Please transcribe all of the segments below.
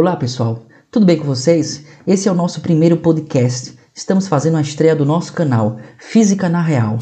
Olá pessoal, tudo bem com vocês? Esse é o nosso primeiro podcast. Estamos fazendo a estreia do nosso canal, Física na Real.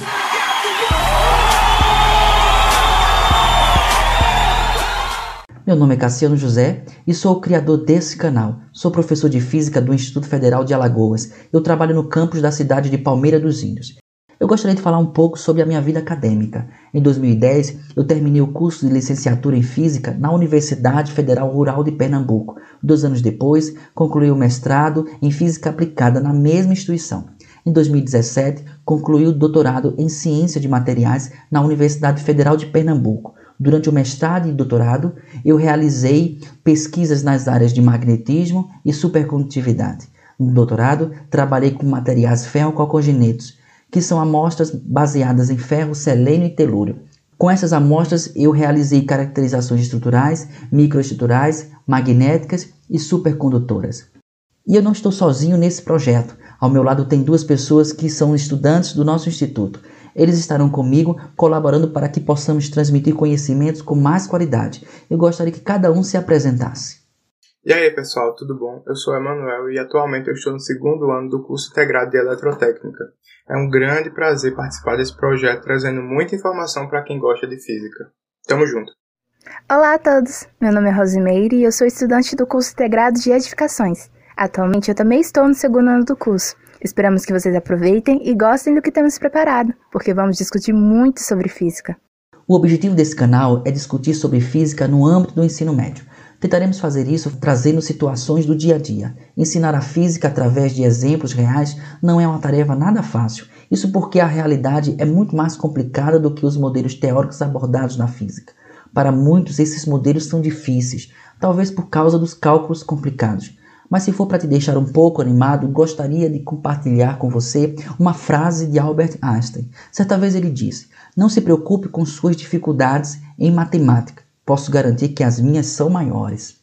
Meu nome é Cassiano José e sou o criador desse canal. Sou professor de Física do Instituto Federal de Alagoas. Eu trabalho no campus da cidade de Palmeira dos Índios. Eu gostaria de falar um pouco sobre a minha vida acadêmica. Em 2010, eu terminei o curso de licenciatura em Física na Universidade Federal Rural de Pernambuco. Dois anos depois, concluí o mestrado em Física Aplicada na mesma instituição. Em 2017, concluí o doutorado em Ciência de Materiais na Universidade Federal de Pernambuco. Durante o mestrado e doutorado, eu realizei pesquisas nas áreas de magnetismo e supercondutividade. No doutorado, trabalhei com materiais ferrococogenetos, que são amostras baseadas em ferro, selênio e telúrio. Com essas amostras, eu realizei caracterizações estruturais, microestruturais, magnéticas e supercondutoras. E eu não estou sozinho nesse projeto. Ao meu lado tem duas pessoas que são estudantes do nosso instituto. Eles estarão comigo colaborando para que possamos transmitir conhecimentos com mais qualidade. Eu gostaria que cada um se apresentasse. E aí, pessoal, tudo bom? Eu sou Emanuel e atualmente eu estou no segundo ano do curso integrado de Eletrotécnica. É um grande prazer participar desse projeto trazendo muita informação para quem gosta de física. Tamo junto! Olá a todos! Meu nome é Rosimeire e eu sou estudante do curso integrado de Edificações. Atualmente eu também estou no segundo ano do curso. Esperamos que vocês aproveitem e gostem do que temos preparado, porque vamos discutir muito sobre física. O objetivo desse canal é discutir sobre física no âmbito do ensino médio. Tentaremos fazer isso trazendo situações do dia a dia. Ensinar a física através de exemplos reais não é uma tarefa nada fácil. Isso porque a realidade é muito mais complicada do que os modelos teóricos abordados na física. Para muitos, esses modelos são difíceis, talvez por causa dos cálculos complicados. Mas se for para te deixar um pouco animado, gostaria de compartilhar com você uma frase de Albert Einstein. Certa vez ele disse: Não se preocupe com suas dificuldades em matemática. Posso garantir que as minhas são maiores.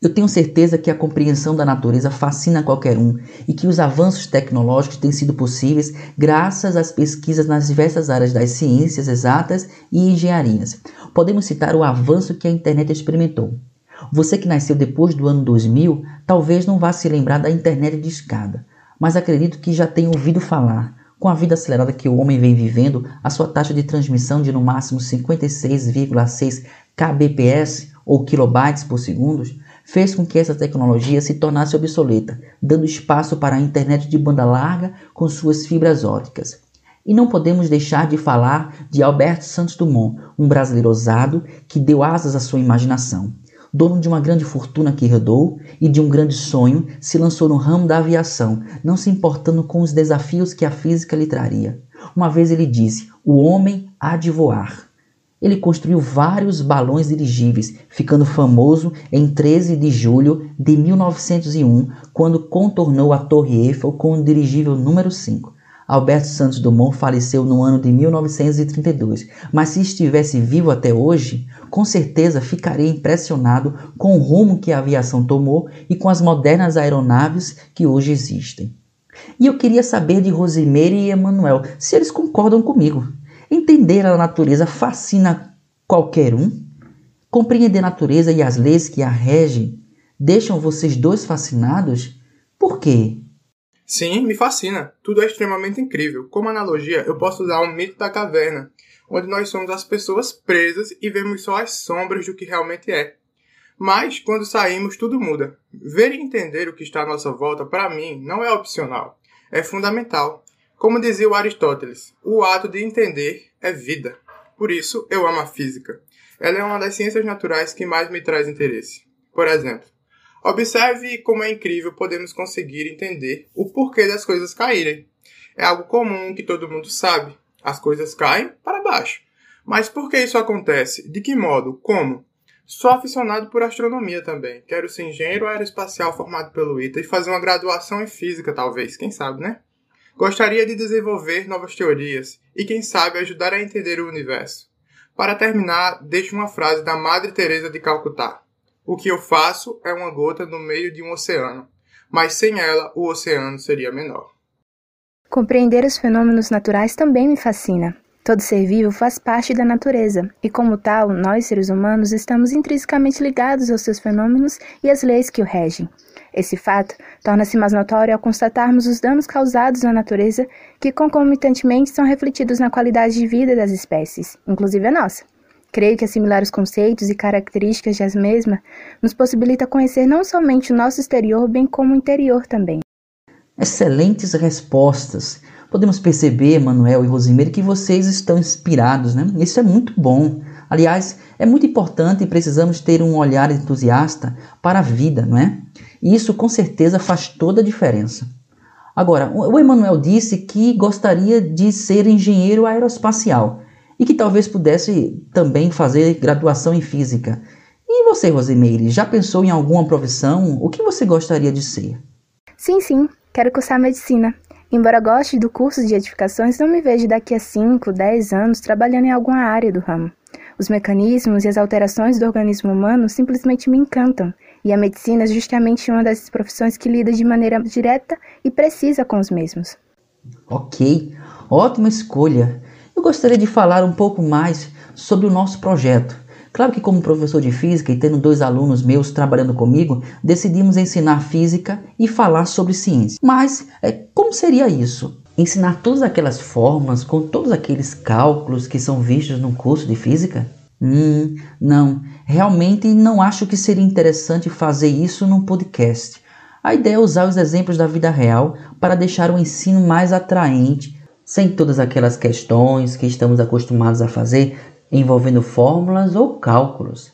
Eu tenho certeza que a compreensão da natureza fascina qualquer um e que os avanços tecnológicos têm sido possíveis graças às pesquisas nas diversas áreas das ciências exatas e engenharias. Podemos citar o avanço que a internet experimentou. Você que nasceu depois do ano 2000 talvez não vá se lembrar da internet de escada, mas acredito que já tenha ouvido falar. Com a vida acelerada que o homem vem vivendo, a sua taxa de transmissão de no máximo 56,6 kbps ou kilobytes por segundo fez com que essa tecnologia se tornasse obsoleta, dando espaço para a internet de banda larga com suas fibras ópticas. E não podemos deixar de falar de Alberto Santos Dumont, um brasileiro ousado que deu asas à sua imaginação dono de uma grande fortuna que herdou e de um grande sonho, se lançou no ramo da aviação, não se importando com os desafios que a física lhe traria. Uma vez ele disse: O homem há de voar. Ele construiu vários balões dirigíveis, ficando famoso em 13 de julho de 1901, quando contornou a Torre Eiffel com o dirigível número 5. Alberto Santos Dumont faleceu no ano de 1932, mas se estivesse vivo até hoje, com certeza ficaria impressionado com o rumo que a aviação tomou e com as modernas aeronaves que hoje existem. E eu queria saber de Rosimeire e Emanuel se eles concordam comigo. Entender a natureza fascina qualquer um? Compreender a natureza e as leis que a regem deixam vocês dois fascinados? Por quê? Sim, me fascina. Tudo é extremamente incrível. Como analogia, eu posso usar o mito da caverna, onde nós somos as pessoas presas e vemos só as sombras do que realmente é. Mas, quando saímos, tudo muda. Ver e entender o que está à nossa volta, para mim, não é opcional. É fundamental. Como dizia o Aristóteles, o ato de entender é vida. Por isso, eu amo a física. Ela é uma das ciências naturais que mais me traz interesse. Por exemplo, Observe como é incrível podemos conseguir entender o porquê das coisas caírem. É algo comum que todo mundo sabe. As coisas caem para baixo. Mas por que isso acontece? De que modo? Como? Sou aficionado por astronomia também. Quero ser engenheiro aeroespacial formado pelo ITA e fazer uma graduação em física, talvez. Quem sabe, né? Gostaria de desenvolver novas teorias e, quem sabe, ajudar a entender o universo. Para terminar, deixo uma frase da Madre Teresa de Calcutá. O que eu faço é uma gota no meio de um oceano, mas sem ela o oceano seria menor. Compreender os fenômenos naturais também me fascina. Todo ser vivo faz parte da natureza, e como tal, nós, seres humanos, estamos intrinsecamente ligados aos seus fenômenos e às leis que o regem. Esse fato torna-se mais notório ao constatarmos os danos causados na natureza, que concomitantemente são refletidos na qualidade de vida das espécies, inclusive a nossa. Creio que assimilar os conceitos e características das mesmas nos possibilita conhecer não somente o nosso exterior, bem como o interior também. Excelentes respostas. Podemos perceber, Manuel e Rosimeire, que vocês estão inspirados, né? Isso é muito bom. Aliás, é muito importante e precisamos ter um olhar entusiasta para a vida, não é? E isso com certeza faz toda a diferença. Agora, o Emanuel disse que gostaria de ser engenheiro aeroespacial e que talvez pudesse também fazer graduação em física. E você, Rosimeire, já pensou em alguma profissão? O que você gostaria de ser? Sim, sim, quero cursar medicina. Embora goste do curso de edificações, não me vejo daqui a 5, 10 anos trabalhando em alguma área do ramo. Os mecanismos e as alterações do organismo humano simplesmente me encantam, e a medicina é justamente uma dessas profissões que lida de maneira direta e precisa com os mesmos. Ok, ótima escolha. Eu gostaria de falar um pouco mais sobre o nosso projeto. Claro que, como professor de física e tendo dois alunos meus trabalhando comigo, decidimos ensinar física e falar sobre ciência. Mas é, como seria isso? Ensinar todas aquelas fórmulas com todos aqueles cálculos que são vistos no curso de física? Hum, não. Realmente não acho que seria interessante fazer isso num podcast. A ideia é usar os exemplos da vida real para deixar o ensino mais atraente, sem todas aquelas questões que estamos acostumados a fazer envolvendo fórmulas ou cálculos.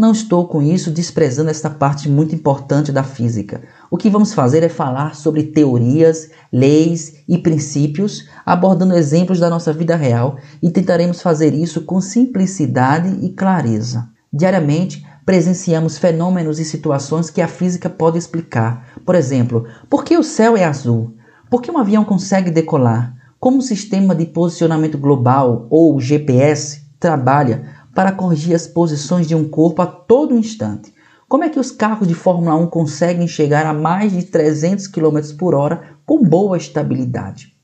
Não estou com isso desprezando esta parte muito importante da física. O que vamos fazer é falar sobre teorias, leis e princípios, abordando exemplos da nossa vida real e tentaremos fazer isso com simplicidade e clareza. Diariamente, presenciamos fenômenos e situações que a física pode explicar. Por exemplo, por que o céu é azul? Por que um avião consegue decolar? Como o sistema de posicionamento global ou GPS trabalha para corrigir as posições de um corpo a todo instante. Como é que os carros de Fórmula 1 conseguem chegar a mais de 300 km por hora com boa estabilidade?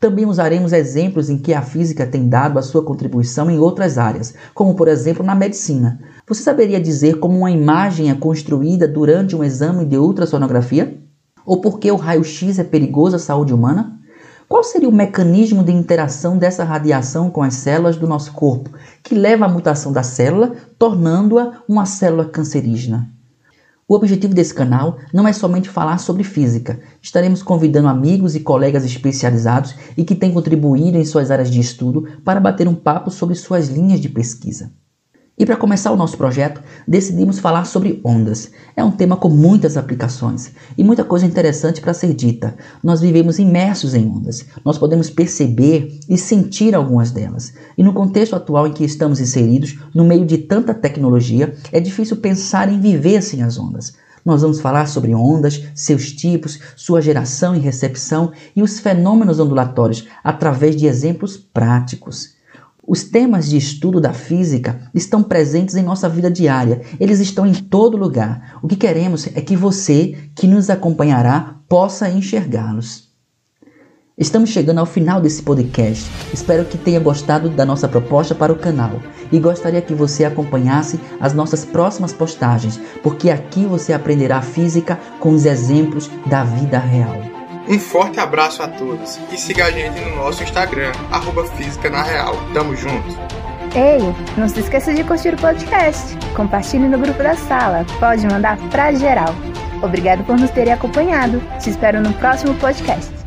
Também usaremos exemplos em que a física tem dado a sua contribuição em outras áreas, como por exemplo na medicina. Você saberia dizer como uma imagem é construída durante um exame de ultrassonografia? Ou por que o raio-x é perigoso à saúde humana? Qual seria o mecanismo de interação dessa radiação com as células do nosso corpo, que leva à mutação da célula, tornando-a uma célula cancerígena? O objetivo desse canal não é somente falar sobre física. Estaremos convidando amigos e colegas especializados e que têm contribuído em suas áreas de estudo para bater um papo sobre suas linhas de pesquisa. E para começar o nosso projeto, decidimos falar sobre ondas. É um tema com muitas aplicações e muita coisa interessante para ser dita. Nós vivemos imersos em ondas. Nós podemos perceber e sentir algumas delas. E no contexto atual em que estamos inseridos, no meio de tanta tecnologia, é difícil pensar em viver sem as ondas. Nós vamos falar sobre ondas, seus tipos, sua geração e recepção e os fenômenos ondulatórios através de exemplos práticos. Os temas de estudo da física estão presentes em nossa vida diária, eles estão em todo lugar. O que queremos é que você, que nos acompanhará, possa enxergá-los. Estamos chegando ao final desse podcast. Espero que tenha gostado da nossa proposta para o canal e gostaria que você acompanhasse as nossas próximas postagens, porque aqui você aprenderá física com os exemplos da vida real. Um forte abraço a todos e siga a gente no nosso Instagram, arroba Física na Real. Tamo junto! Ei, não se esqueça de curtir o podcast. Compartilhe no grupo da sala. Pode mandar pra geral. Obrigado por nos terem acompanhado. Te espero no próximo podcast.